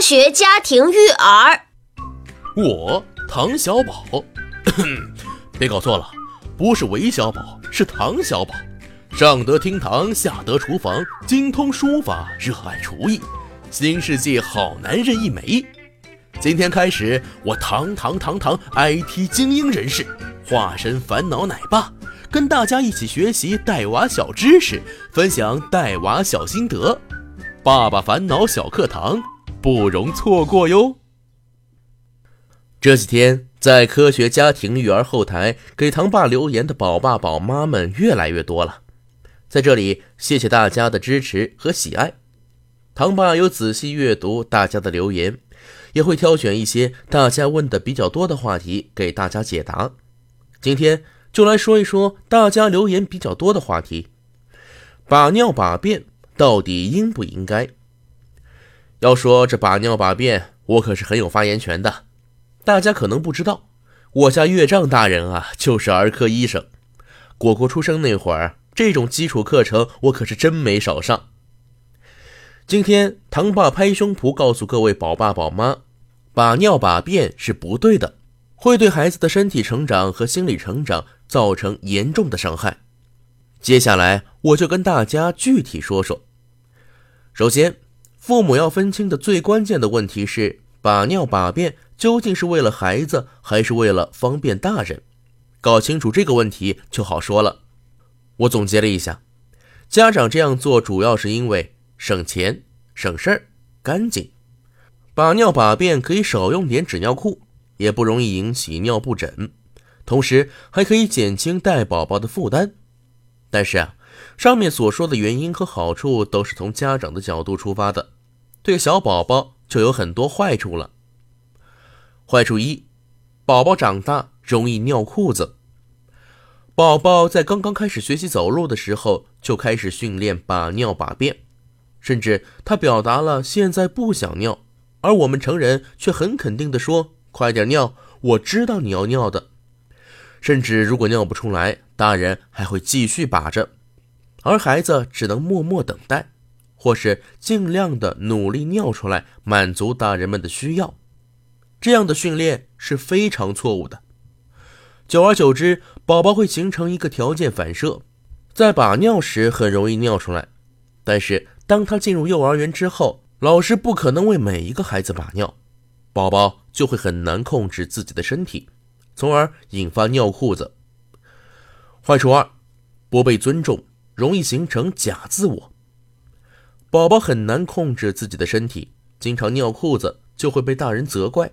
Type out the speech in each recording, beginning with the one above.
学家庭育儿，我唐小宝，别搞错了，不是韦小宝，是唐小宝。上得厅堂，下得厨房，精通书法，热爱厨艺，新世纪好男人一枚。今天开始，我堂堂堂堂 IT 精英人士，化身烦恼奶爸，跟大家一起学习带娃小知识，分享带娃小心得。爸爸烦恼小课堂。不容错过哟！这几天在科学家庭育儿后台给唐爸留言的宝爸宝妈们越来越多了，在这里谢谢大家的支持和喜爱。唐爸有仔细阅读大家的留言，也会挑选一些大家问的比较多的话题给大家解答。今天就来说一说大家留言比较多的话题：把尿把便到底应不应该？要说这把尿把便，我可是很有发言权的。大家可能不知道，我家岳丈大人啊，就是儿科医生。果果出生那会儿，这种基础课程我可是真没少上。今天唐爸拍胸脯告诉各位宝爸宝妈，把尿把便是不对的，会对孩子的身体成长和心理成长造成严重的伤害。接下来我就跟大家具体说说。首先。父母要分清的最关键的问题是：把尿把便究竟是为了孩子，还是为了方便大人？搞清楚这个问题就好说了。我总结了一下，家长这样做主要是因为省钱、省事儿、干净。把尿把便可以少用点纸尿裤，也不容易引起尿布疹，同时还可以减轻带宝宝的负担。但是啊，上面所说的原因和好处都是从家长的角度出发的。对小宝宝就有很多坏处了。坏处一，宝宝长大容易尿裤子。宝宝在刚刚开始学习走路的时候就开始训练把尿把便，甚至他表达了现在不想尿，而我们成人却很肯定地说：“快点尿，我知道你要尿的。”甚至如果尿不出来，大人还会继续把着，而孩子只能默默等待。或是尽量的努力尿出来，满足大人们的需要，这样的训练是非常错误的。久而久之，宝宝会形成一个条件反射，在把尿时很容易尿出来。但是当他进入幼儿园之后，老师不可能为每一个孩子把尿，宝宝就会很难控制自己的身体，从而引发尿裤子。坏处二，不被尊重，容易形成假自我。宝宝很难控制自己的身体，经常尿裤子就会被大人责怪，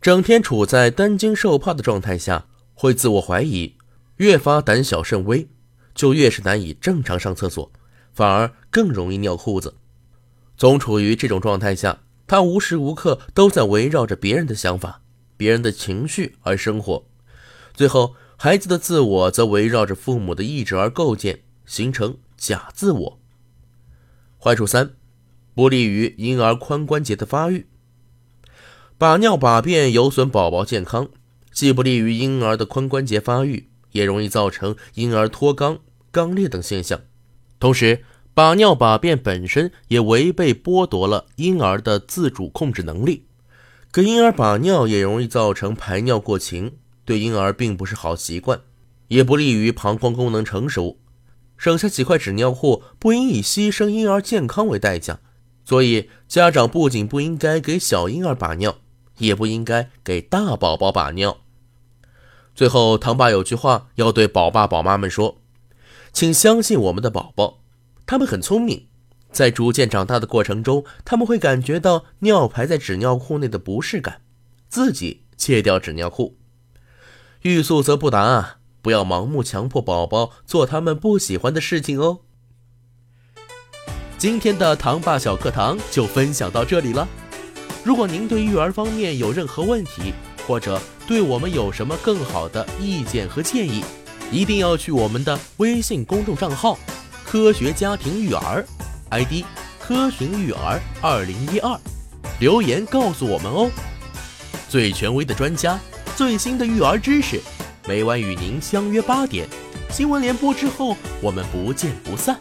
整天处在担惊受怕的状态下，会自我怀疑，越发胆小慎微，就越是难以正常上厕所，反而更容易尿裤子。总处于这种状态下，他无时无刻都在围绕着别人的想法、别人的情绪而生活，最后孩子的自我则围绕着父母的意志而构建，形成假自我。坏处三，不利于婴儿髋关节的发育。把尿把便有损宝宝健康，既不利于婴儿的髋关节发育，也容易造成婴儿脱肛、肛裂等现象。同时，把尿把便本身也违背剥夺了婴儿的自主控制能力。给婴儿把尿也容易造成排尿过勤，对婴儿并不是好习惯，也不利于膀胱功能成熟。省下几块纸尿裤，不应以牺牲婴儿健康为代价。所以，家长不仅不应该给小婴儿把尿，也不应该给大宝宝把尿。最后，唐爸有句话要对宝爸宝妈们说：请相信我们的宝宝，他们很聪明，在逐渐长大的过程中，他们会感觉到尿排在纸尿裤内的不适感，自己戒掉纸尿裤。欲速则不达啊。不要盲目强迫宝宝做他们不喜欢的事情哦。今天的糖爸小课堂就分享到这里了。如果您对育儿方面有任何问题，或者对我们有什么更好的意见和建议，一定要去我们的微信公众账号“科学家庭育儿 ”，ID“ 科学育儿二零一二”，留言告诉我们哦。最权威的专家，最新的育儿知识。每晚与您相约八点，新闻联播之后，我们不见不散。